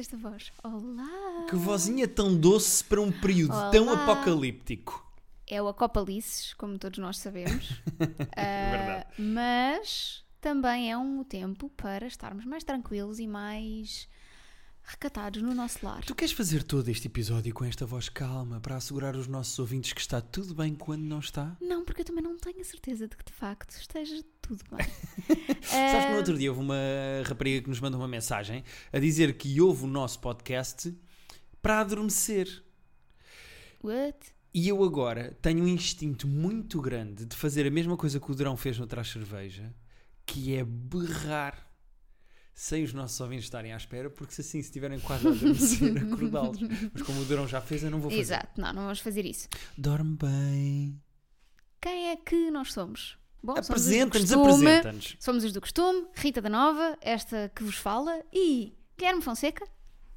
esta voz? Olá! Que vozinha tão doce para um período tão Olá. apocalíptico. É o Acopalices, como todos nós sabemos. Ah, Verdade. Mas também é um tempo para estarmos mais tranquilos e mais recatados no nosso lar. Tu queres fazer todo este episódio com esta voz calma para assegurar aos nossos ouvintes que está tudo bem quando não está? Não, porque eu também não tenho a certeza de que de facto esteja tudo bem. Sabes que no outro dia houve uma rapariga que nos mandou uma mensagem a dizer que ouve o nosso podcast para adormecer. What? E eu agora tenho um instinto muito grande de fazer a mesma coisa que o Durão fez no Traz Cerveja, que é berrar sem os nossos ouvintes estarem à espera, porque se assim se estiverem quase a adormecer, acordá-los. Mas como o Durão já fez, eu não vou fazer. Exato, não, não vamos fazer isso. Dorme bem. Quem é que nós somos? Bom, somos os do Apresenta-nos, costume. apresenta-nos. Somos os do costume, Rita da Nova, esta que vos fala, e Guilherme Fonseca,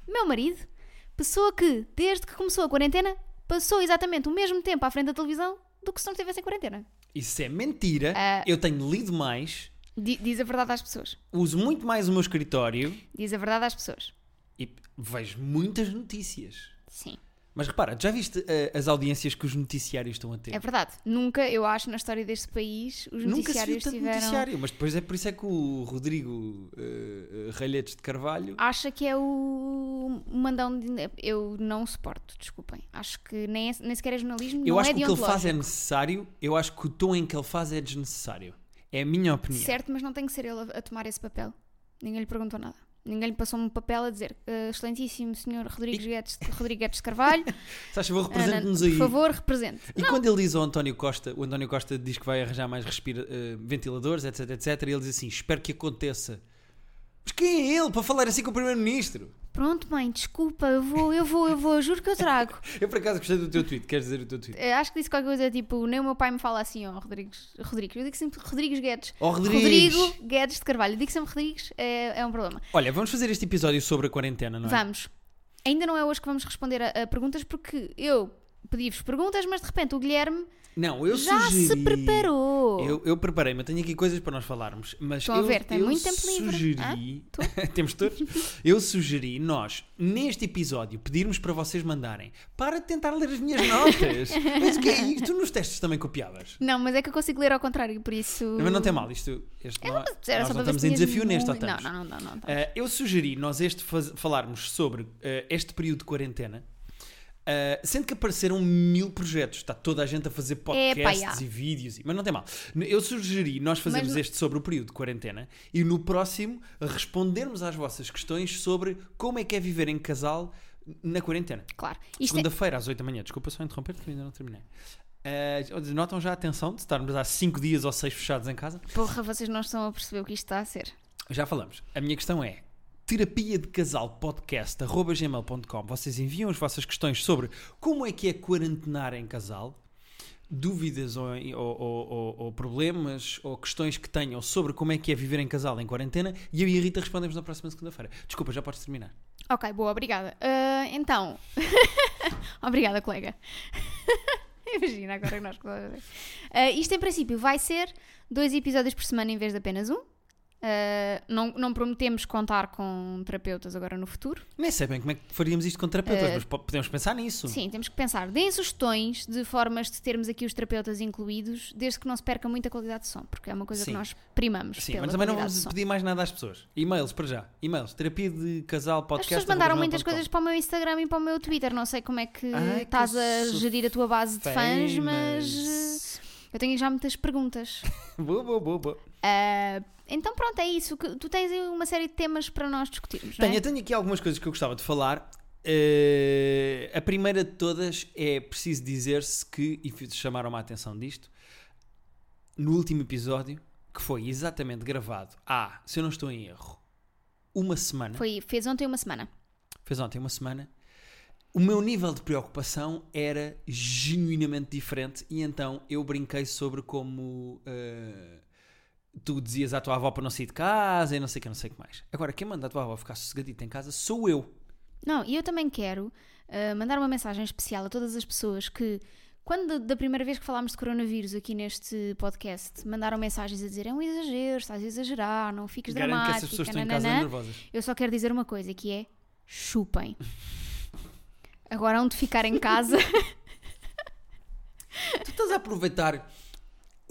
meu marido, pessoa que, desde que começou a quarentena, passou exatamente o mesmo tempo à frente da televisão do que se não estivesse em quarentena. Isso é mentira. Ah. Eu tenho lido mais, Diz a verdade às pessoas. uso muito mais o meu escritório Diz a verdade às pessoas. e vejo muitas notícias. Sim, Mas repara, já viste eh, as audiências que os noticiários estão a ter? é verdade. Nunca, eu acho, na história deste país, os Nunca se viu noticiários tanto tiveram. noticiário, mas depois é por isso é que o Rodrigo uh, Ralhetes de Carvalho Acha que é o mandão de. Eu não suporto, desculpem. Acho que nem, é- nem sequer é jornalismo. eu não acho é que o que ele faz é necessário, eu acho que o tom em que ele faz é desnecessário. É a minha opinião. Certo, mas não tem que ser ele a, a tomar esse papel. Ninguém lhe perguntou nada. Ninguém lhe passou um papel a dizer "Eh, Excelentíssimo Senhor Rodrigues Guedes, Rodrigues Guedes de Carvalho, achas, vou Ana, represente-nos por aí. favor, represente. E quando ele diz ao António Costa, o António Costa diz que vai arranjar mais respira, eh, ventiladores, etc, etc, e ele diz assim: espero que aconteça. Mas quem é ele para falar assim com o Primeiro-Ministro? Pronto, mãe, desculpa, eu vou, eu vou, eu vou, juro que eu trago. Eu por acaso gostei do teu tweet, queres dizer o teu tweet? Eh, acho que disse qualquer coisa tipo: nem o meu pai me fala assim, ó, Rodrigues. Rodrigues. Eu digo sempre Rodrigues Guedes. Ó Rodrigues! Rodrigo Guedes de Carvalho. Eu digo sempre Rodrigues, é, é um problema. Olha, vamos fazer este episódio sobre a quarentena, não é? Vamos. Ainda não é hoje que vamos responder a, a perguntas, porque eu pedi-vos perguntas, mas de repente o Guilherme Não, eu já sugeri. se preparou. Eu, eu preparei-me, eu tenho aqui coisas para nós falarmos, mas Estão a eu, ver, tem eu muito tempo livre. sugeri, temos todos, eu sugeri nós, neste episódio, pedirmos para vocês mandarem, para tentar ler as minhas notas, mas o que é isto? Tu nos testes também copiavas? Não, mas é que eu consigo ler ao contrário, por isso. Mas não tem mal, isto, este não, Era nós só não estamos em desafio neste, ou estamos? Não, não, não, não. não. Uh, eu sugeri nós este faz- falarmos sobre uh, este período de quarentena, uh, sendo que apareceram mil projetos, está toda a gente a fazer podcasts e vídeos, mas não tem mal. Eu sugeri nós fazermos Mas este sobre o período de quarentena e no próximo respondermos às vossas questões sobre como é que é viver em casal na quarentena. Claro. É... Segunda-feira às 8 da manhã, desculpa só interromper porque ainda não terminei. Uh, notam já a atenção de estarmos há 5 dias ou 6 fechados em casa? Porra, vocês não estão a perceber o que isto está a ser. Já falamos. A minha questão é terapia de casal podcast gmail.com. Vocês enviam as vossas questões sobre como é que é quarentenar em casal, dúvidas ou, ou- ou- ou- problemas ou questões que tenham sobre como é que é viver em casal em quarentena e eu e a Rita respondemos na próxima segunda-feira. Desculpa, já podes terminar. Ok, boa, obrigada. Ah, então. obrigada, colega. Imagina agora que nós. Ah, isto em princípio vai ser dois episódios por semana em vez de apenas um. Ah, não, não prometemos contar com terapeutas agora no futuro. Nem sei bem como é que faríamos isto com terapeutas, mas po- podemos pensar nisso. Sim, temos que pensar. Deem sugestões de formas de termos aqui os terapeutas incluídos, desde que não se perca muita qualidade de som, porque é uma coisa Sim. que nós primamos. Sim, mas também não vamos pedir mais nada às pessoas. E-mails para já. E-mails. Terapia de casal As podcast. pessoas mandaram muitas coisas para o meu Instagram e para o meu Twitter. Não sei como é que Ai, que estás a sou gerir a tua base de fãs, mas eu tenho já muitas perguntas. boa, boa, boa, boa. Ah, então pronto, é isso. Tu tens aí uma série de temas para nós discutirmos, é? Tenho, eu tenho aqui algumas coisas que eu gostava de falar. Eh, a primeira de todas é preciso dizer-se que, e chamaram-me a atenção disto, no último episódio, que foi exatamente gravado há, se eu não estou em erro, uma semana, Foi, fez ontem uma semana. fez ontem uma semana, o meu nível de preocupação era genuinamente diferente e então eu brinquei sobre como eh, tu dizias à tua avó para não sair de casa e não sei o que, não sei o que mais. Agora, quem manda a tua avó ficar sossegadita em casa sou eu. Não, e eu também quero ah, mandar uma mensagem especial a todas as pessoas que, quando da primeira vez que falámos de coronavírus aqui neste podcast, mandaram mensagens a dizer é um exagero, estás a exagerar, não fiques Garanto que dramática. essas pessoas estão em casa nananã." nervosas. Eu só quero dizer uma coisa, que é chupem. Agora hão de ficar em casa. Tu estás a aproveitar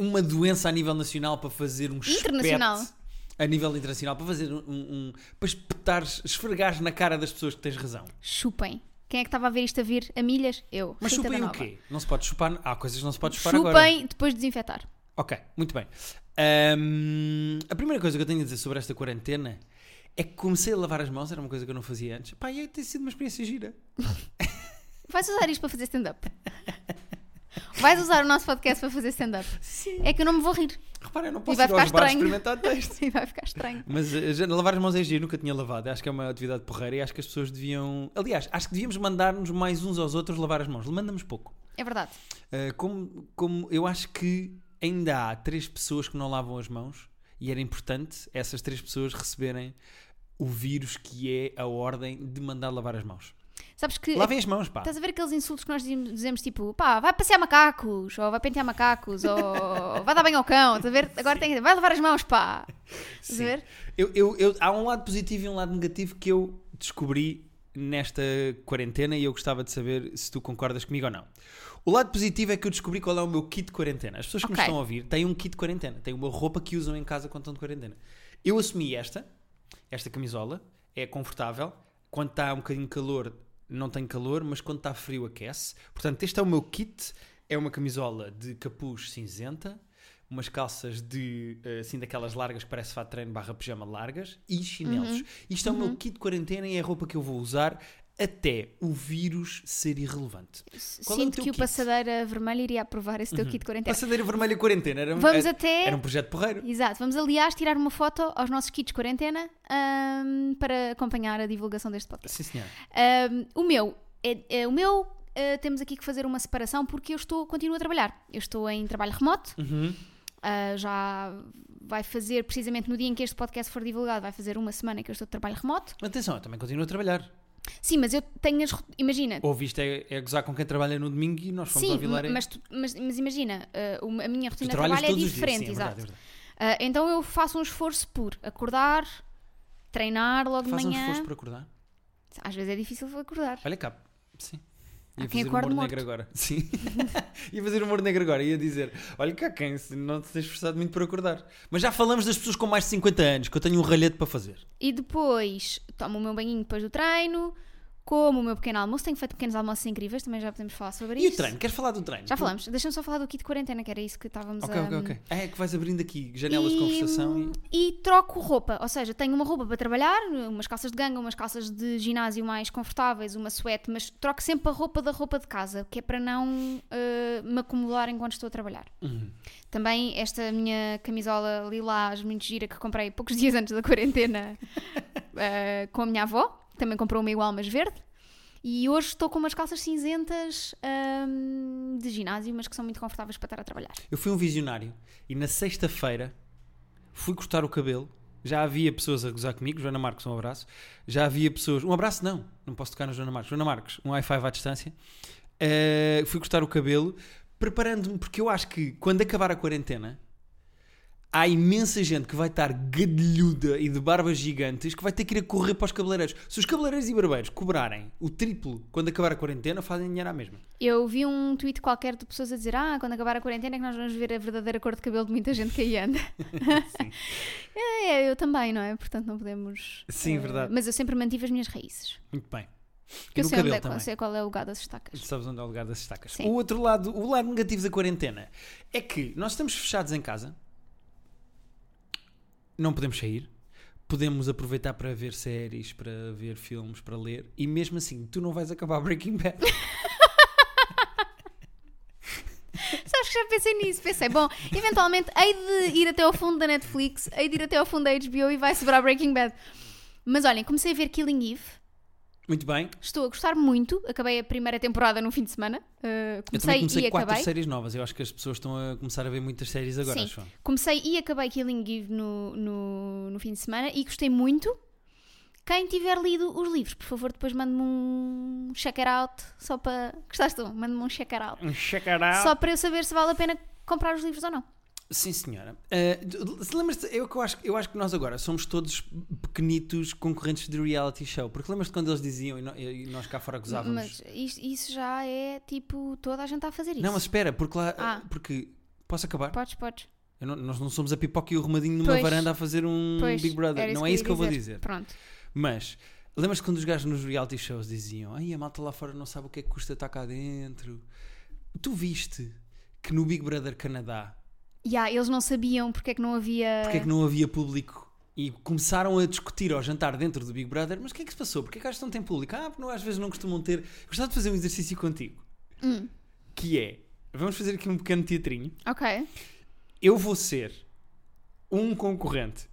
uma doença a nível nacional para fazer um Internacional. espete a nível internacional para fazer um, um- para espetares, esfregares na cara das pessoas que tens razão. chupem. Quem é que estava a ver isto a vir a milhas? Eu. Mas Rita chupem o quê? Não se pode chupar. Há coisas que não se pode chupar Chupem agora. depois de desinfetar. Ok, muito bem. Ahm, a primeira coisa que eu tenho a dizer sobre esta quarentena é que comecei a lavar as mãos, era uma coisa que eu não fazia antes. Pá, e tem sido uma experiência gira. Vais usar isto para fazer stand-up. Vais usar o nosso podcast para fazer stand-up. Sim. É que eu não me vou rir. Repara, eu não posso vai ir aos ficar bares estranho. experimentar texto. E vai ficar estranho. Mas eh, já- lavar as mãos é giro, nunca tinha lavado. Acho que é uma atividade porreira e acho que as pessoas deviam. Aliás, acho que devíamos mandar-nos mais uns aos outros lavar as mãos. Mandamos pouco. É verdade. Uh, como, como eu acho que ainda há três pessoas que não lavam as mãos e era importante essas três pessoas receberem o vírus que é a ordem de mandar lavar as mãos. Sabes que. Lavem as mãos, pá. Estás a ver aqueles insultos que nós dizemos, tipo, pá, vai passear macacos, ou vai pentear macacos, ou vai dar banho ao cão, estás a ver? Agora tem que vai lavar as mãos, pá. Estás a ver? Eu, eu- eu- há um lado positivo e um lado negativo que eu descobri nesta quarentena e eu gostava de saber se tu concordas comigo ou não. O lado positivo é que eu descobri qual é o meu kit de quarentena. As pessoas que Ok. me estão a ouvir têm um kit de quarentena, têm uma roupa que usam em casa quando estão de quarentena. Eu assumi esta, esta camisola, é confortável. Quando está um bocadinho de calor, não tem calor, mas quando está frio, aquece. Portanto, este é o meu kit. É uma camisola de capuz cinzenta, umas calças de, eh, assim, daquelas largas que parece fato treino barra pijama largas e chinelos. Uhum. Isto é o meu kit de quarentena e é a roupa que eu vou usar até o vírus ser irrelevante. Qual é o Sinto que o kit? Passadeira Vermelha iria aprovar esse teu kit de quarentena. Passadeira vermelha quarentena. Era, Vamos era, até. era um projeto porreiro. Exato, vamos aliás tirar uma foto aos nossos kits de quarentena ahm, para acompanhar a divulgação deste podcast. Sim, senhor. Ahm, o meu, é, é- o meu ah, temos aqui que fazer uma separação porque eu estou, continuo a trabalhar. Eu estou em trabalho remoto, Uhum. ah, já vai fazer, precisamente no dia em que este podcast for divulgado, vai fazer uma semana que eu estou de trabalho remoto. Atenção, eu também continuo a trabalhar. Sim, mas eu tenho as. Imagina. Ouviste é, é gozar com quem trabalha no domingo e nós fomos Sim, ao Vilar. mas, tu- mas, mas imagina, uma- a minha rotina de trabalho é diferente, dias. Sim, é exato. verdade, é verdade. Ah, então eu faço um esforço por acordar, treinar logo Faz de um manhã. esforço para acordar. Às vezes é difícil acordar. Olha cá. Sim. Ia fazer humor morto. negro agora. Sim. ia fazer humor negro agora. Ia dizer: Olha cá, quem não te tens esforçado muito para acordar. Mas já falamos das pessoas com mais de 50 anos, que eu tenho um ralhete para fazer. E depois tomo o meu banhinho depois do treino, como o meu pequeno almoço. Tenho feito pequenos almoços incríveis, também já podemos falar sobre E isso. o treino? Queres falar do treino? Já falamos. Deixa-me só falar do kit de quarentena, que era isso que estávamos Ok, a. ok, ok. É que vais abrindo aqui janelas de conversação e. e troco roupa, ou seja, tenho uma roupa para trabalhar, umas calças de ganga, umas calças de ginásio mais confortáveis, uma suéte, mas troco sempre a roupa da roupa de casa, que é para não eh, me acumular enquanto estou a trabalhar. Uhum. Também esta minha camisola lilás muito gira que comprei poucos dias antes da quarentena eh, com a minha avó, também comprou uma igual, mas verde. E hoje estou com umas calças cinzentas ahm, de ginásio, mas que são muito confortáveis para estar a trabalhar. Eu fui um visionário e na sexta-feira fui cortar o cabelo. Já havia pessoas a gozar comigo, Joana Marques, um abraço. Já havia pessoas. Um abraço, não, não posso tocar na Joana Marques. Joana Marques, um high five à distância. Eh, fui cortar o cabelo, preparando-me, porque eu acho que quando acabar a quarentena, há imensa gente que vai estar gadilhuda e de barbas gigantes que vai ter que ir a correr para os cabeleireiros. Se os cabeleireiros e barbeiros cobrarem o triplo quando acabar a quarentena, fazem dinheiro à mesma. Eu vi um tweet qualquer de pessoas a dizer: Ah, quando acabar a quarentena é que nós vamos ver a verdadeira cor de cabelo de muita gente que aí anda. Sim. é, eu também, não é? Portanto, não podemos. Sim, eh, verdade. Mas eu sempre mantive as minhas raízes. Muito bem. Que eu sei, onde é, também. sei qual é o lugar das estacas. Sabes onde é o lugar das estacas. Sim. O outro lado, o lado negativo da quarentena é que nós estamos fechados em casa, não podemos sair, podemos aproveitar para ver séries, para ver filmes, para ler, e mesmo assim, tu não vais acabar Breaking Bad. Sabes que já pensei nisso? Pensei, bom, eventualmente hei de ir até ao fundo da Netflix, hei de ir até ao fundo da HBO e vai sobrar Breaking Bad. Mas olhem, comecei a ver Killing Eve, Muito bem. estou a gostar muito. Acabei a primeira temporada no fim de semana. Uh, Eu também comecei, comecei e quatro acabei. séries novas. Eu acho que as pessoas estão a começar a ver muitas séries agora, Sim. acho. eu. Comecei e acabei Killing Eve no, no, no fim de semana e gostei muito. Quem tiver lido os livros, por favor, depois mande-me um check it out. Só para. Gostaste tu? Mande-me um check it out. Um check it out. Só para eu saber se vale a pena comprar os livros ou não. Sim, senhora. Uh, se lembras eu, eu, acho, eu acho que nós agora somos todos pequenitos concorrentes de reality show. Porque lembras-te quando eles diziam e, nós cá fora gozávamos? Mas isso, isso, já é tipo toda a gente está a fazer isso. Não, mas espera, porque lá. Ah. Porque. Posso acabar? Podes, podes. Não, nós não somos a pipoca e o arrumadinho numa pois, varanda a fazer um pois, Big Brother. Não é isso que eu vou dizer. Pronto. Mas. Lembras-te quando os gajos nos reality shows diziam Ai, a malta lá fora não sabe o que é que custa estar cá dentro. Tu viste que no Big Brother Canadá Yeah, eles não sabiam porque é que não havia. Porque é que não havia público. E começaram a discutir ao jantar dentro do Big Brother, mas o que é que se passou? Porque é que não tem público? Ah, porque não, às vezes não costumam ter. Gostava de fazer um exercício contigo. Hum. Que é. Vamos fazer aqui um pequeno teatrinho. Ok. Eu vou ser um concorrente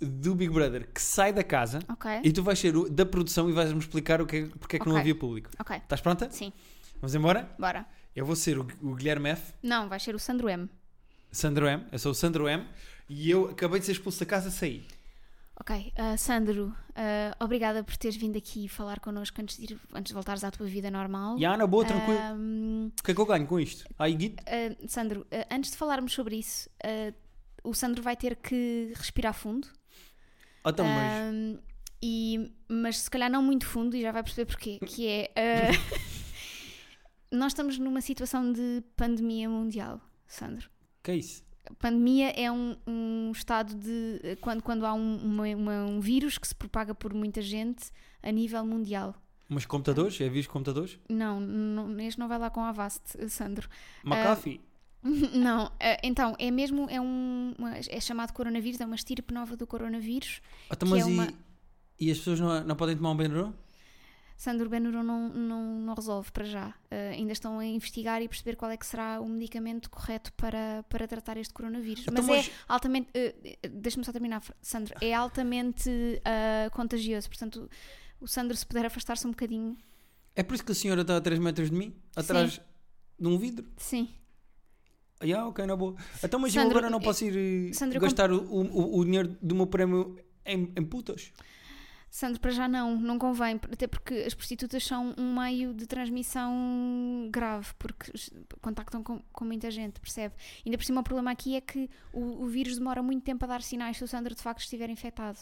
do Big Brother que sai da casa okay. e tu vais ser o, da produção e vais-me explicar o que é, porque é que okay. não havia público. Ok. Estás pronta? Sim. Vamos embora? Bora. Eu vou ser o, o Guilherme F. Não, vais ser o Sandro M. Sandro M. Eu sou o Sandro M. E eu acabei de ser expulso da casa, saí. Ok, uh, Sandro, uh, obrigada por teres vindo aqui falar connosco antes de, ir, antes de voltares à tua vida normal. E Ana, boa, tranquilo. Um, o que é que eu ganho com isto? Git? Uh, Sandro, antes de falarmos sobre isso, o Sandro vai ter que respirar fundo. Então, mas... e, mas se calhar não muito fundo, e já vai perceber porquê. Que é. nós estamos numa situação de pandemia mundial, Sandro. Que é isso? pandemia é um, um, estado de. Quando, quando há um, uma, uma, um vírus que se propaga por muita gente a nível mundial. Mas computadores? É vírus computadores? Não, não, este não vai lá com a Avast, Sandro. McAfee? Uh, não, uh, então, é mesmo. É, um, uma, é chamado coronavírus, é uma estirpe nova do coronavírus. Então, mas é e, uma... e as pessoas não, não podem tomar um Benadryl? Sandro Benuro não, não, não resolve para já. Uh, ainda estão a investigar e perceber qual é que será o medicamento correto para, para tratar este coronavírus. Então, mas, mas, é altamente. Uh, Deixa-me só terminar, Sandro. É altamente uh, contagioso. Portanto, o Sandro, se puder afastar-se um bocadinho. É por isso que a senhora está a 3 metros de mim? Atrás Sim. de um vidro? Sim. Ah, yeah, ok, na boa. Então, mas Sandro, eu agora não posso ir Sandro, gastar o, o, o dinheiro do meu prémio em, em putas? Sandro, para já não, não convém, até porque as prostitutas são um meio de transmissão grave, porque contactam com, com muita gente, percebe? Ainda por cima o problema aqui é que o, o, vírus demora muito tempo a dar sinais se o Sandro de facto estiver infectado.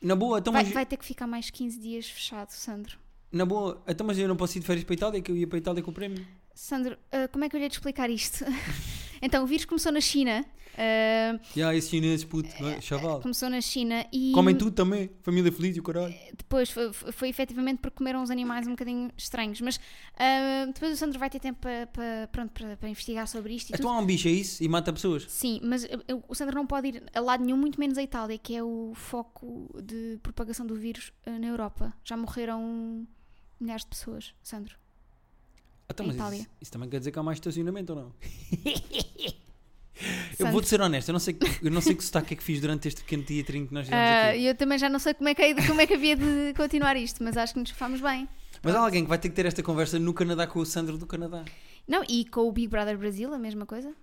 Na boa, então vai, mas... vai ter que ficar mais 15 dias fechado, Sandro. Na boa, então mas eu não posso ir de férias para a Itália, que eu ia para a Itália com o prémio. Sandro, uh, como é que eu lhe ia te explicar isto? então, o vírus começou na China Uh, yeah, esses chineses, puto, uh, chaval. Começou na China e. Comem tudo também, família feliz e o caralho. Depois foi, foi efetivamente porque comeram uns animais um bocadinho estranhos. Mas uh, depois o Sandro vai ter tempo para, para, pronto, para, para investigar sobre isto. Então há um bicho, é isso? E mata pessoas? Sim, mas o Sandro não pode ir a lado nenhum, muito menos a Itália, que é o foco de propagação do vírus na Europa. Já morreram milhares de pessoas, Sandro. Então, mas isso, isso, também quer dizer que há mais estacionamento ou não? Eu vou-te ser honesto, eu não sei, eu não sei que sotaque é que fiz durante este pequeno teatrinho que nós fizemos uh, aqui. Eu também já não sei como é, que, é, como é que havia de continuar isto, mas acho que nos fomos bem. Mas há alguém que vai ter que ter esta conversa no Canadá com o Sandro do Canadá. Não, e com o Big Brother Brasil, a mesma coisa?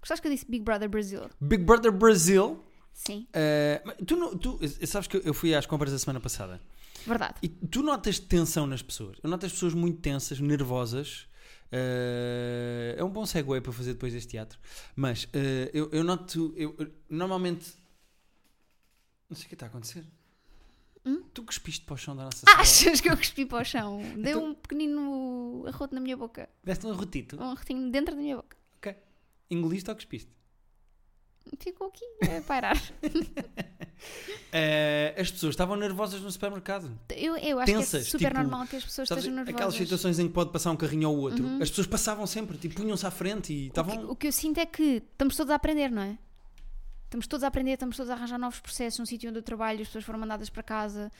Gostaste que eu disse Big Brother Brasil? Big Brother Brasil? Sim. Uh, tu, tu sabes que eu fui às compras da semana passada. Verdade. E tu notas tensão nas pessoas. Eu noto as pessoas muito tensas, nervosas. Uh, é um bom segue para fazer depois deste teatro. Mas uh, eu, eu, noto. Eu, normalmente. Não sei o que está a acontecer. Hum? Tu cuspiste para o chão da nossa sala. Achas que eu cuspi para o chão? Deu então, um pequenino arroto na minha boca. Deste um arrotito? Um arrotinho dentro da minha boca. Ok. Engoliste ou cuspiste? Ficou aqui a pairar. Uh, as pessoas estavam nervosas no supermercado. Eu, eu acho Tensas, que é super tipo, normal que as pessoas estejam nervosas. Aquelas situações em que pode passar um carrinho ao outro, uhum. as pessoas passavam sempre, tipo, punham-se à frente e estavam. O, o, que eu sinto é que estamos todos a aprender, não é? Estamos todos a aprender, estamos todos a arranjar novos processos no sítio onde eu trabalho, as pessoas foram mandadas para casa.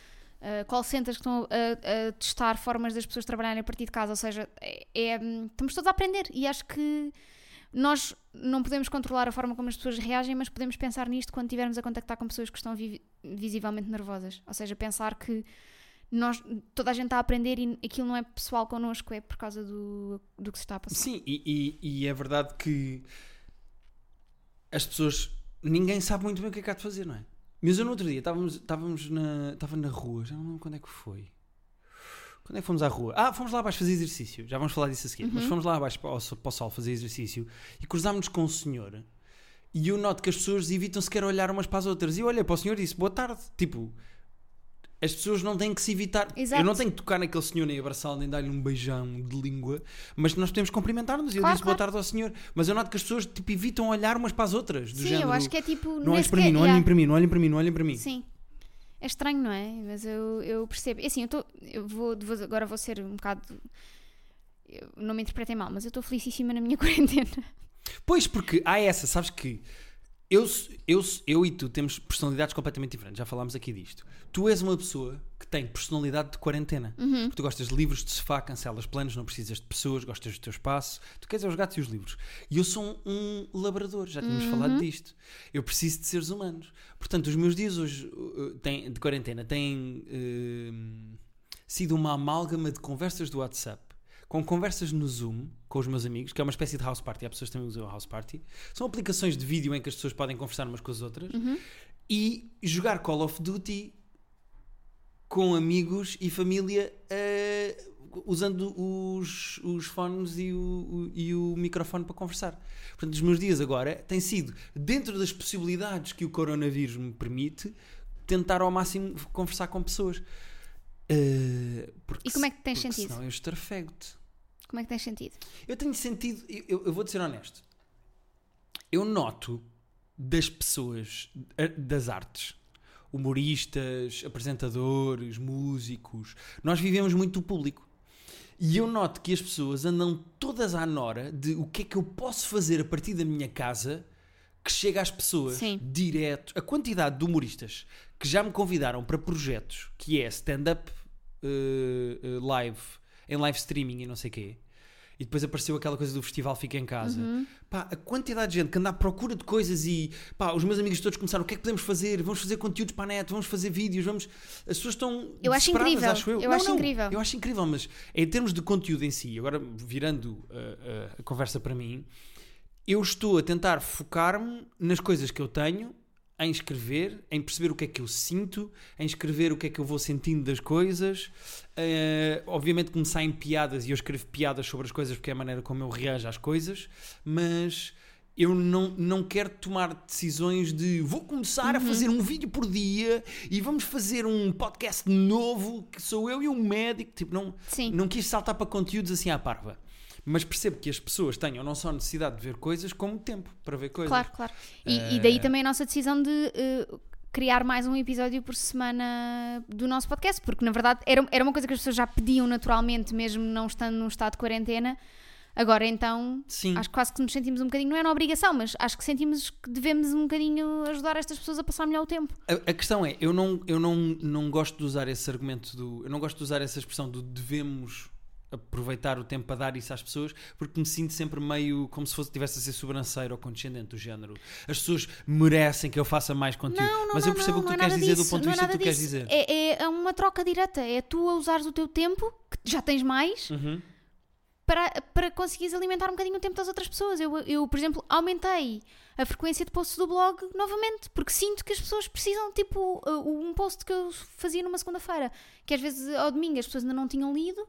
Uh, call centers que estão a, a, testar formas das pessoas trabalharem a partir de casa, ou seja, é, é, estamos todos a aprender e acho que nós não podemos controlar a forma como as pessoas reagem, mas podemos pensar nisto quando estivermos a contactar com pessoas que estão vi visivelmente nervosas. Ou seja, pensar que nós, toda a gente está a aprender e aquilo não é pessoal connosco, é por causa do, do que se está a passar. Sim, e, e, e é verdade que as pessoas. Ninguém sabe muito bem o que é que há de fazer, não é? Mas eu no outro dia estávamos, estávamos na, estava na rua, já não lembro quando é que foi. Quando é que fomos à rua? Ah, fomos lá abaixo fazer exercício. Já vamos falar disso a seguir. Uhum. Mas fomos lá abaixo para o, para o sol fazer exercício e cruzámos-nos com um senhor E eu noto que as pessoas evitam sequer olhar umas para as outras. E eu olhei para o senhor e disse boa tarde. Tipo, as pessoas não têm que se evitar. Exato. Eu não tenho que tocar naquele senhor nem abraçá-lo nem dar-lhe um beijão de língua, mas nós podemos cumprimentar-nos. E eu Claro, disse boa claro. tarde ao senhor. Mas eu noto que as pessoas tipo, evitam olhar umas para as outras. Do Sim, género, eu acho que é tipo. Não olhem para mim, não olhem yeah. para mim, não olhem para mim, não olhem para mim. Sim. É estranho, não é? Mas eu, eu percebo. É Assim, eu, tô, eu vou, Agora vou ser um bocado. não me interpretem mal, mas eu estou felicíssima na minha quarentena. Pois, porque há essa, sabes que eu, eu, eu e tu temos personalidades completamente diferentes, já falámos aqui disto. Tu és uma pessoa que tem personalidade de quarentena. Uhum. Porque tu gostas de livros de sofá, cancelas planos, não precisas de pessoas, gostas do teu espaço. Tu queres é os gatos e os livros. E eu sou um, labrador, já tínhamos Uhum. falado disto. Eu preciso de seres humanos. Portanto, os meus dias hoje uh, têm- de quarentena têm uh, sido uma amálgama de conversas do WhatsApp com conversas no Zoom com os meus amigos, que é uma espécie de house party. Há pessoas que também usam house party. São aplicações de vídeo em que as pessoas podem conversar umas com as outras e jogar Call of Duty com amigos e família eh, usando os, os fones e o, o- e o microfone para conversar. Portanto, os meus dias agora têm sido, dentro das possibilidades que o coronavírus me permite, tentar ao máximo conversar com pessoas. Porque E como é que tens sentido? Senão eu estarfego-te. Como é que tens sentido? Eu tenho sentido, eu- eu, vou ser honesto. Eu noto das pessoas das artes, humoristas, apresentadores, músicos, nós vivemos muito do público. E eu noto que as pessoas andam todas à nora de o que é que eu posso fazer a partir da minha casa que chega às pessoas Sim. direto. A quantidade de humoristas que já me convidaram para projetos que é stand-up eh, eh, live, em live streaming e não sei o quê. E depois apareceu aquela coisa do festival Fica em Casa. Uhum. Pá, a quantidade de gente que anda à procura de coisas e pá, os meus amigos todos começaram: o que é que podemos fazer? Vamos fazer conteúdos para a net, vamos fazer vídeos, vamos. As pessoas estão. Eu acho incrível, acho eu. eu Não, acho não, incrível. Eu acho incrível, mas em termos de conteúdo em si, agora virando uh, uh, a conversa para mim, eu estou a tentar focar-me nas coisas que eu tenho, em escrever, em perceber o que é que eu sinto, em escrever o que é que eu vou sentindo das coisas. Uh, obviamente que me saem piadas e eu escrevo piadas sobre as coisas porque é a maneira como eu reajo às coisas, mas eu não, não quero tomar decisões de vou começar a fazer um vídeo por dia e vamos fazer um podcast novo que sou eu e um médico. Tipo, não, Sim. não quis saltar para conteúdos assim à parva. Mas percebo que as pessoas tenham não só necessidade de ver coisas, como tempo para ver coisas. Claro, claro. E, e Eh, daí também a nossa decisão de eh, criar mais um episódio por semana do nosso podcast, porque na verdade era, era uma coisa que as pessoas já pediam naturalmente, mesmo não estando num estado de quarentena. Agora então, Sim. acho que quase que nos sentimos um bocadinho, não é na obrigação, mas acho que sentimos que devemos um bocadinho ajudar estas pessoas a passar melhor o tempo. A, a questão é, eu não, eu não, não gosto de usar esse argumento do. Eu não gosto de usar essa expressão do devemos aproveitar o tempo para dar isso às pessoas, porque me sinto sempre meio como se fosse tivesse a ser sobranceiro ou condescendente do género. As pessoas merecem que eu faça mais conteúdo. Não, não, mas eu percebo não, o que tu é queres nada dizer disso, do ponto de é vista que tu queres disso. dizer. É, é uma troca direta, é tu a usares o teu tempo, que já tens mais, Uhum. para, para conseguires alimentar um bocadinho o tempo das outras pessoas. Eu, eu, por exemplo, aumentei a frequência de posts do blog novamente, porque sinto que as pessoas precisam, tipo, uh, um post que eu fazia numa segunda-feira, que às vezes ao domingo as pessoas ainda não tinham lido.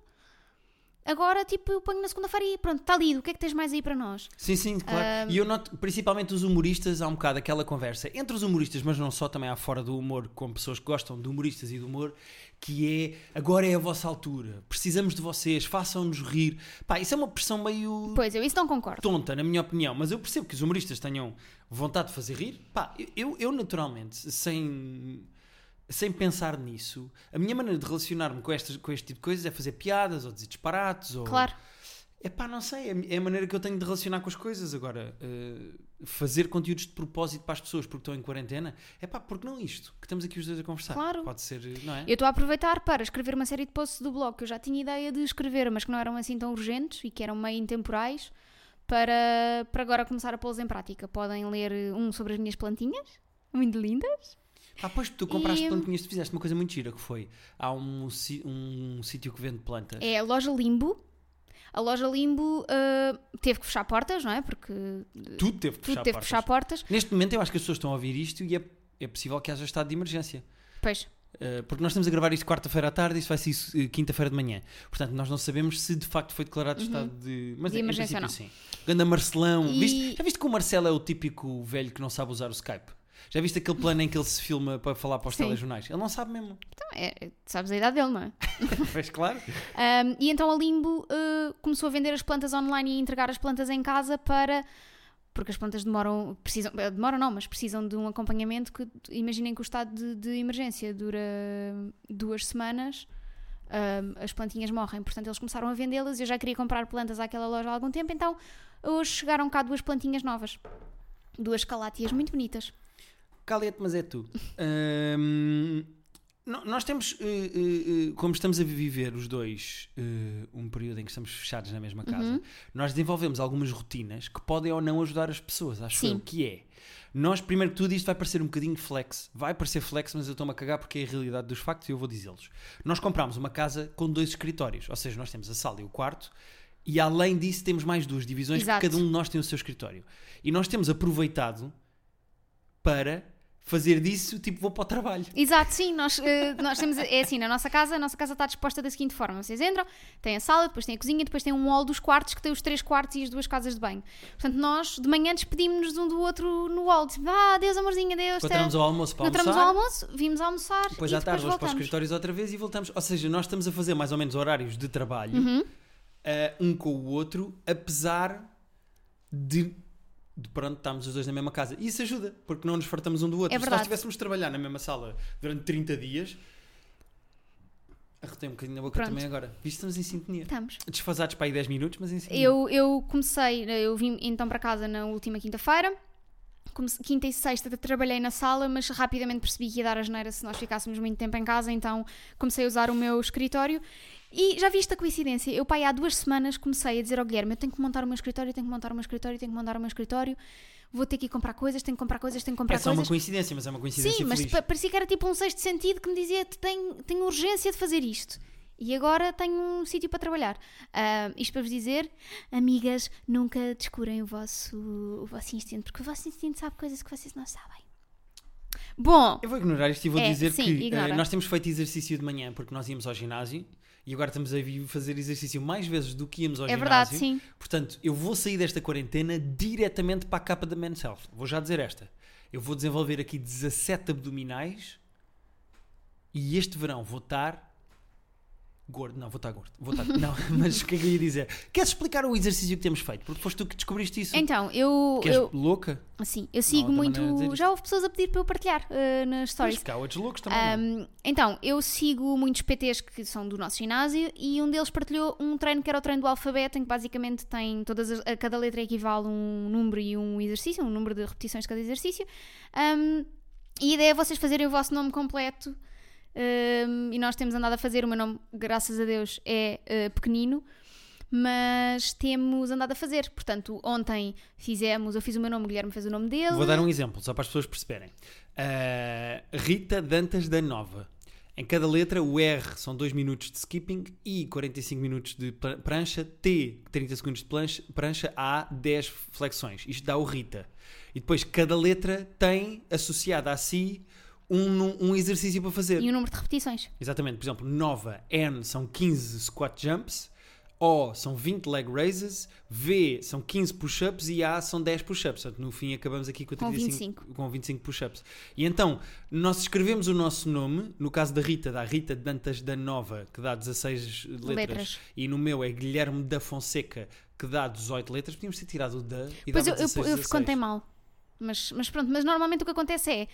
Agora, tipo, eu ponho na segunda-feira e pronto, está lido. O que é que tens mais aí para nós? Sim, sim, claro. E eu noto, principalmente os humoristas, há um bocado aquela conversa entre os humoristas, mas não só, também há fora do humor, com pessoas que gostam de humoristas e do humor, que é agora é a vossa altura, precisamos de vocês, façam-nos rir. Pá, isso é uma pressão meio Pois, eu isso não concordo. tonta, na minha opinião, mas eu percebo que os humoristas tenham vontade de fazer rir. Pá, eu, eu naturalmente, sem, sem pensar nisso, a minha maneira de relacionar-me com, estas, com este tipo de coisas é fazer piadas ou dizer disparates ou. Claro. É pá, não sei, é- é a maneira que eu tenho de relacionar com as coisas. Agora, eh, fazer conteúdos de propósito para as pessoas porque estão em quarentena, é pá, porque não isto? Que estamos aqui os dois a conversar. Claro. Pode ser, não é? Eu estou a aproveitar para escrever uma série de posts do blog que eu já tinha ideia de escrever, mas que não eram assim tão urgentes e que eram meio intemporais, para, para agora começar a pô-los em prática. Podem ler um sobre as minhas plantinhas, muito lindas. Ah, pois tu compraste E- plantinhas, tu fizeste uma coisa muito gira que foi. Há um, um sítio que vende plantas. É a loja Limbo. A loja Limbo ah, teve que fechar portas, não é? Porque Tudo teve que tudo fechar teve portas. fechar portas. Neste momento eu acho que as pessoas estão a ouvir isto e é, é possível que haja estado de emergência. Pois, Uh, porque nós estamos a gravar isto quarta-feira à tarde e isto vai ser uh, quinta-feira de manhã. Portanto, nós não sabemos se de facto foi declarado estado de. Mas Uhum. De em emergência princípio, sim. Ganda Marcelão. E- Viste- já viste que o Marcelo é o típico velho que não sabe usar o Skype? Já viste aquele plano em que ele se filma para falar para os Sim. telejornais? Ele não sabe mesmo. Então, é, é- sabes a idade dele, não é? Mas claro. Um, e então a Limbo uh, começou a vender as plantas online e entregar as plantas em casa para. Porque as plantas demoram, precisam, eh, demoram não, mas precisam de um acompanhamento que, imaginem que o estado de, de emergência dura duas semanas, um, as plantinhas morrem, portanto eles começaram a vendê-las e eu já queria comprar plantas àquela loja há algum tempo, então hoje chegaram cá duas plantinhas novas, duas calátias muito bonitas. Cala-te, mas é tu. No- nós temos, eh, eh, eh, como estamos a viver os dois um período em que estamos fechados na mesma casa, Uhum. nós desenvolvemos algumas rotinas que podem ou não ajudar as pessoas, acho Sim. eu, que é. Nós, primeiro que tudo, isto vai parecer um bocadinho flex. Vai parecer flex, mas eu estou-me a cagar porque é a realidade dos factos e eu vou dizê-los. Nós comprámos uma casa com dois escritórios, ou seja, nós temos a sala e o quarto, e além disso temos mais duas divisões, Exato. porque cada um de nós tem o seu escritório. E nós temos aproveitado para fazer disso, tipo, vou para o trabalho. Exato, sim, nós, eh, nós temos, é assim, na nossa casa, a nossa casa está disposta da seguinte forma, vocês entram, tem a sala, depois tem a cozinha, depois tem um hall dos quartos, que tem os três quartos e as duas casas de banho. Portanto, nós, de manhã, despedimos-nos um do outro no hall, tipo, ah, adeus amorzinho, adeus, Encontramos ao almoço para encontramos almoçar. ao almoço, vimos almoçar Depois à tarde vamos para os escritórios outra vez e voltamos. Ou seja, nós estamos a fazer mais ou menos horários de trabalho Uhum. eh, um com o outro, apesar de, de pronto, estarmos os dois na mesma casa. E isso ajuda, porque não nos fartamos um do outro. É Se nós estivéssemos a trabalhar na mesma sala durante 30 dias, arrotei um bocadinho na boca Pronto. também agora. Visto, estamos em sintonia. Estamos. Desfasados para aí 10 minutos, mas em sintonia. Eu, eu comecei, eu vim então para casa na última quinta-feira. Quinta e sexta trabalhei na sala, mas rapidamente percebi que ia dar a geneira se nós ficássemos muito tempo em casa, então comecei a usar o meu escritório. E já viste a coincidência? Eu, pai, há duas semanas comecei a dizer ao Guilherme: eu tenho que montar o meu escritório, tenho que montar o meu escritório, tenho que montar o meu escritório, vou ter que ir comprar coisas, tenho que comprar coisas, tenho que comprar é só uma coisas. coincidência, mas é uma coincidência Sim, mas feliz. pa- parecia que era tipo um sexto sentido que me dizia: tenho, tenho urgência de fazer isto. E agora tenho um sítio para trabalhar. Ah, isto para vos dizer, amigas, nunca descurem o vosso, o vosso instinto, porque o vosso instinto sabe coisas que vocês não sabem. Bom, Eu vou ignorar isto e vou É, dizer sim, que eh, nós temos feito exercício de manhã porque nós íamos ao ginásio e agora estamos a fazer exercício mais vezes do que íamos ao é ginásio. verdade, sim. Portanto, eu vou sair desta quarentena diretamente para a capa da Men's Health. Vou já dizer esta. Eu vou desenvolver aqui 17 abdominais e este verão vou estar gordo. Não, vou estar gordo. Vou estar... Não, mas o que é que eu ia dizer? Queres explicar o exercício que temos feito? Porque foste tu que descobriste isso. Então, eu, que és eu, louca? assim, eu sigo outra muito. Já houve pessoas a pedir para eu partilhar ah, nas Mas stories. cá, outros loucos também. Um, então, eu sigo muitos PTs que são do nosso ginásio e um deles partilhou um treino que era o treino do alfabeto, em que basicamente tem todas as, a cada letra equivale um número e um exercício, um número de repetições de cada exercício. Um, e a ideia é vocês fazerem o vosso nome completo. Um, e nós temos andado a fazer, o meu nome, graças a Deus, é uh, pequenino, mas temos andado a fazer. Portanto, ontem fizemos, eu fiz o meu nome, o Guilherme fez o nome dele. Vou dar um exemplo, só para as pessoas perceberem. Uh, Rita Dantas da Nova. Em cada letra, o R são 2 minutos de skipping, I 45 minutos de pran- prancha, T 30 segundos de plancha- prancha, A 10 flexões. Isto dá o Rita. E depois cada letra tem associado a si um, um exercício para fazer. E o número de repetições. Exatamente, por exemplo, Nova, N são 15 squat jumps, O são 20 leg raises, V são 15 push-ups e A são 10 push-ups. Portanto, no fim acabamos aqui com, Com 35, com 25 push-ups. E então, nós escrevemos o nosso nome, no caso da Rita, da Rita Dantas da Nova, que dá 16 letras, Letras. e no meu é Guilherme da Fonseca, que dá 18 letras. Podíamos ter tirado o da e Pois eu, eu, 16, eu 16. contei mal. Mas, mas pronto, mas normalmente o que acontece é,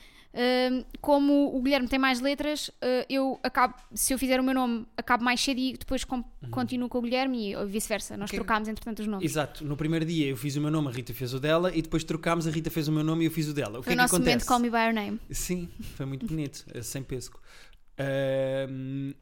hum, como o Guilherme tem mais letras, uh, eu acabo, se eu fizer o meu nome, acabo mais cedo e depois com- continuo com o Guilherme e vice-versa. Nós Uhum. Que- trocámos entretanto os nomes. Exato, no primeiro dia eu fiz o meu nome, a Rita fez o dela, e depois trocámos, a Rita fez o meu nome e eu fiz o dela. O que Foi é o que nosso acontece? momento Call Me By Your Name. Sim, foi muito bonito, eh, sem pesco. Ahm,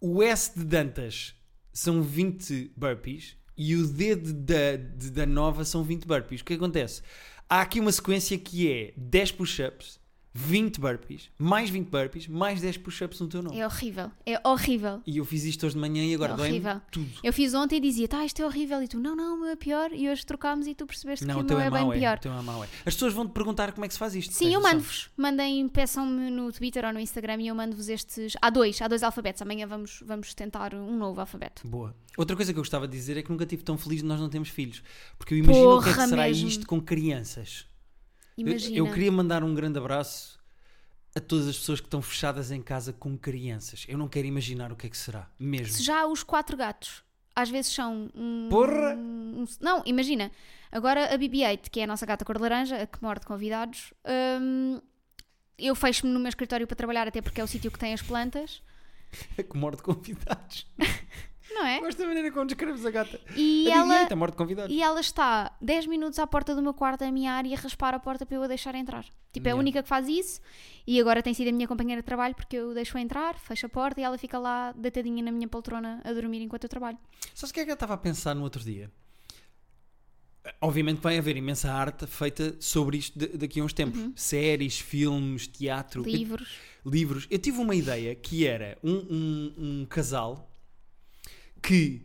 o S de Dantas são 20 burpees e o D de, da, de- da Nova são 20 burpees. O que acontece? Há aqui uma sequência que é 10 push-ups, 20 burpees, mais 20 burpees, mais 10 push-ups no teu nome. É horrível. É horrível. E eu fiz isto hoje de manhã e agora É horrível. tudo. Eu fiz ontem e dizia, tá, isto é horrível. E tu, não, não, o meu é pior. E hoje trocámos e tu percebeste Não, que o meu é é bem é. pior. O teu é mau, é. As pessoas vão te perguntar como é que se faz isto. Sim, eu mando-vos. Mandem, peçam-me no Twitter ou no Instagram e eu mando-vos estes. Há dois, há dois alfabetos. Amanhã vamos, vamos tentar um novo alfabeto. Boa. Outra coisa que eu gostava de dizer é que nunca estive tão feliz de nós não termos filhos. Porque eu imagino o que é que Porra será mesmo. isto com crianças. Eu- Imagina. Eu, queria mandar um grande abraço a todas as pessoas que estão fechadas em casa com crianças. Eu não quero imaginar o que é que será. Mesmo. Se já os quatro gatos às vezes são um. Porra! um- não, imagina. Agora a BB-8, que é a nossa gata cor de laranja, a que morde convidados, hum, eu fecho-me no meu escritório para trabalhar, até porque é o sítio que tem as plantas, É que morde convidados. não é? Gosto da maneira como descreves a gata. E ela, convidados. e ela está 10 minutos à porta do meu quarto a miar e a raspar a porta para eu a deixar entrar. Tipo, é a única que faz isso e agora tem sido a minha companheira de trabalho porque eu deixo-a entrar, fecho a porta e ela fica lá deitadinha na minha poltrona a dormir enquanto eu trabalho. Sabes o que é que eu estava a pensar no outro dia? Obviamente vai haver imensa arte feita sobre isto daqui a uns tempos. Séries, filmes, teatro, eu- Livros. livros. Eu tive uma ideia que era um, um- um casal que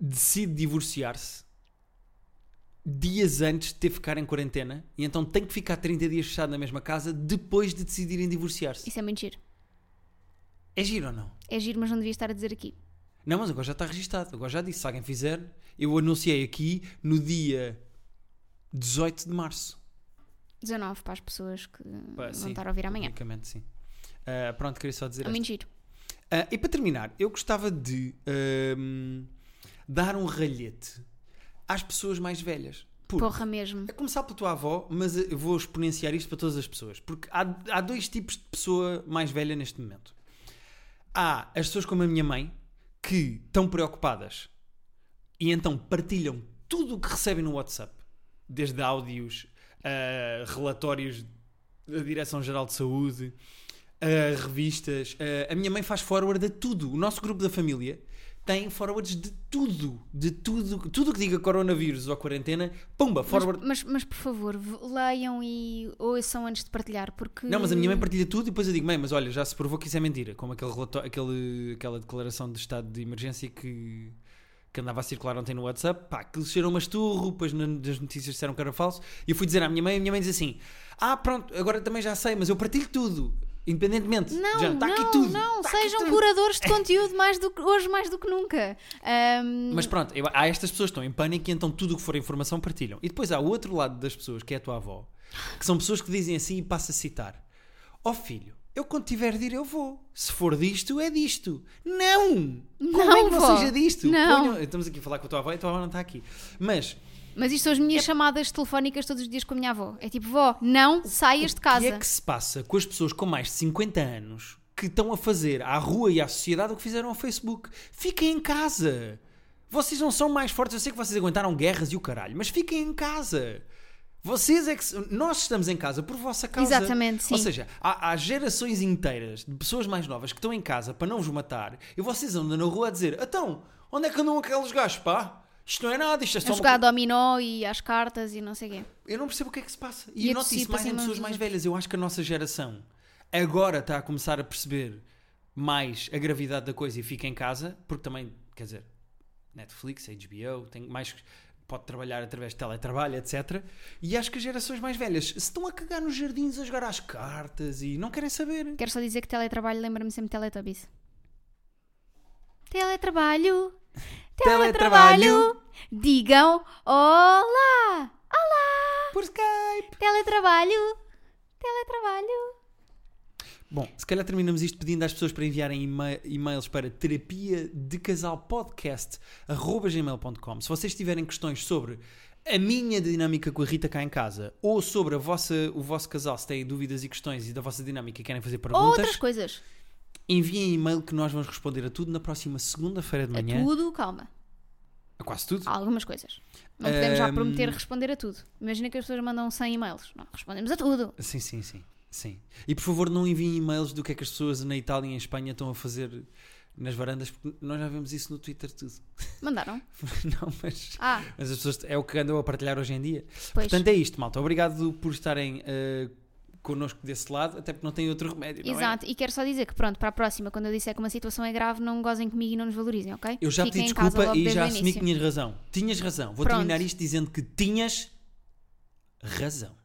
decide divorciar-se dias antes de ter ficar em quarentena e então tem que ficar 30 dias fechado na mesma casa depois de decidirem divorciar-se. Isso é giro. É giro ou não? É giro, mas não devia estar a dizer aqui. Não, mas agora já está registado. Agora já disse. Se alguém fizer, eu anunciei aqui no dia 18 de março. 19 para as pessoas que Pá, vão sim, estar a ouvir amanhã. Sim. Ah, pronto, queria só dizer É esta. muito Ah, e para terminar, eu gostava de dar um ralhete às pessoas mais velhas. Porque, Porra mesmo. a começar pela tua avó, mas eu vou exponenciar isto para todas as pessoas. Porque há, há dois tipos de pessoa mais velha neste momento. Há as pessoas como a minha mãe, que estão preocupadas e então partilham tudo o que recebem no WhatsApp, desde áudios, a relatórios da Direção-Geral de Saúde, a revistas. a- a minha mãe faz forward a tudo. O nosso grupo da família tem forwards de tudo. De tudo. Tudo que diga coronavírus ou quarentena, pumba, Mas, forward. mas, mas, por favor, leiam e ouçam antes de partilhar, porque. Não, mas a minha mãe partilha tudo e depois eu digo, mãe, mas olha, já se provou que isso é mentira. Como aquele relato- aquele, aquela declaração de estado de emergência que, que andava a circular ontem no WhatsApp, pá, que cheirou uma esturro, depois na- das notícias disseram que era falso. E eu fui dizer à minha mãe, e a minha mãe diz assim: Ah, pronto, agora também já sei, mas eu partilho tudo, independentemente. Não, já está não, aqui tudo. não, aqui sejam tudo." curadores de conteúdo mais do que, hoje mais do que nunca. Ahm, Mas pronto, eu- há estas pessoas que estão em pânico e então tudo o que for informação partilham. E depois há o outro lado das pessoas, que é a tua avó, que são pessoas que dizem assim e passo a citar: Ó filho, eu quando tiver de ir eu vou. Se for disto, é disto. Não! Como Não, é que não vó. seja disto? Não. Ponham- Estamos aqui a falar com a tua avó e a tua avó não está aqui. Mas Mas isto são as minhas chamadas telefónicas todos os dias com a minha avó. É tipo, vó, não saias de o casa. que é que se passa com as pessoas com mais de 50 anos que estão a fazer à rua e à sociedade o que fizeram ao Facebook? Fiquem em casa. Vocês não são mais fortes. Eu sei que vocês aguentaram guerras e o caralho, mas fiquem em casa. Vocês é que. Nós estamos em casa por vossa causa. Exatamente, sim. Ou seja, há, há gerações inteiras de pessoas mais novas que estão em casa para não vos matar e vocês andam na rua a dizer: então, onde é que andam aqueles gajos, pá? Isto não é nada, isto é só A uma jogar dominó e às cartas e não sei o quê. eu não percebo o que é que se passa. E, E eu a noto isso mais em pessoas mais velhas. Eu acho que a nossa geração agora está a começar a perceber mais a gravidade da coisa e fica em casa, porque também, quer dizer, Netflix, HBO, tem mais. Pode trabalhar através de teletrabalho, etc. E acho que as gerações mais velhas se estão a cagar nos jardins a jogar às cartas e não querem saber. Quero só dizer que teletrabalho lembra-me sempre de Teletubbies. Teletrabalho! Teletrabalho! Digam olá! Olá! Por Skype. Teletrabalho! Teletrabalho! Bom, se calhar terminamos isto pedindo às pessoas para enviarem ema- e-mails para terapia de casal. Se vocês tiverem questões sobre a minha dinâmica com a Rita cá em casa ou sobre a vossa, o vosso casal, se têm dúvidas e questões e da vossa dinâmica e querem fazer Ou perguntas, outras coisas. enviem e-mail que nós vamos responder a tudo na próxima segunda-feira de A manhã. tudo, calma. A quase tudo. Há algumas coisas. Não podemos já prometer responder a tudo. Imagina que as pessoas mandam 100 e-mails. Não, respondemos a tudo. Sim, sim, sim, sim. E por favor não enviem e-mails do que é que as pessoas na Itália e em Espanha estão a fazer nas varandas, porque nós já vemos isso no Twitter tudo. Mandaram? não, mas... Ah, Mas as pessoas é o que andam a partilhar hoje em dia. pois. Portanto, é isto, malta. Obrigado por estarem eh, connosco desse lado, até porque não tem outro remédio, é? Exato, e quero só dizer que pronto, para a próxima, quando eu disser que uma situação é grave, não gozem comigo e não nos valorizem, ok? Eu já Fiquem pedi desculpa e já assumi que tinhas razão. Tinhas razão. Vou Pronto. terminar isto dizendo que tinhas razão.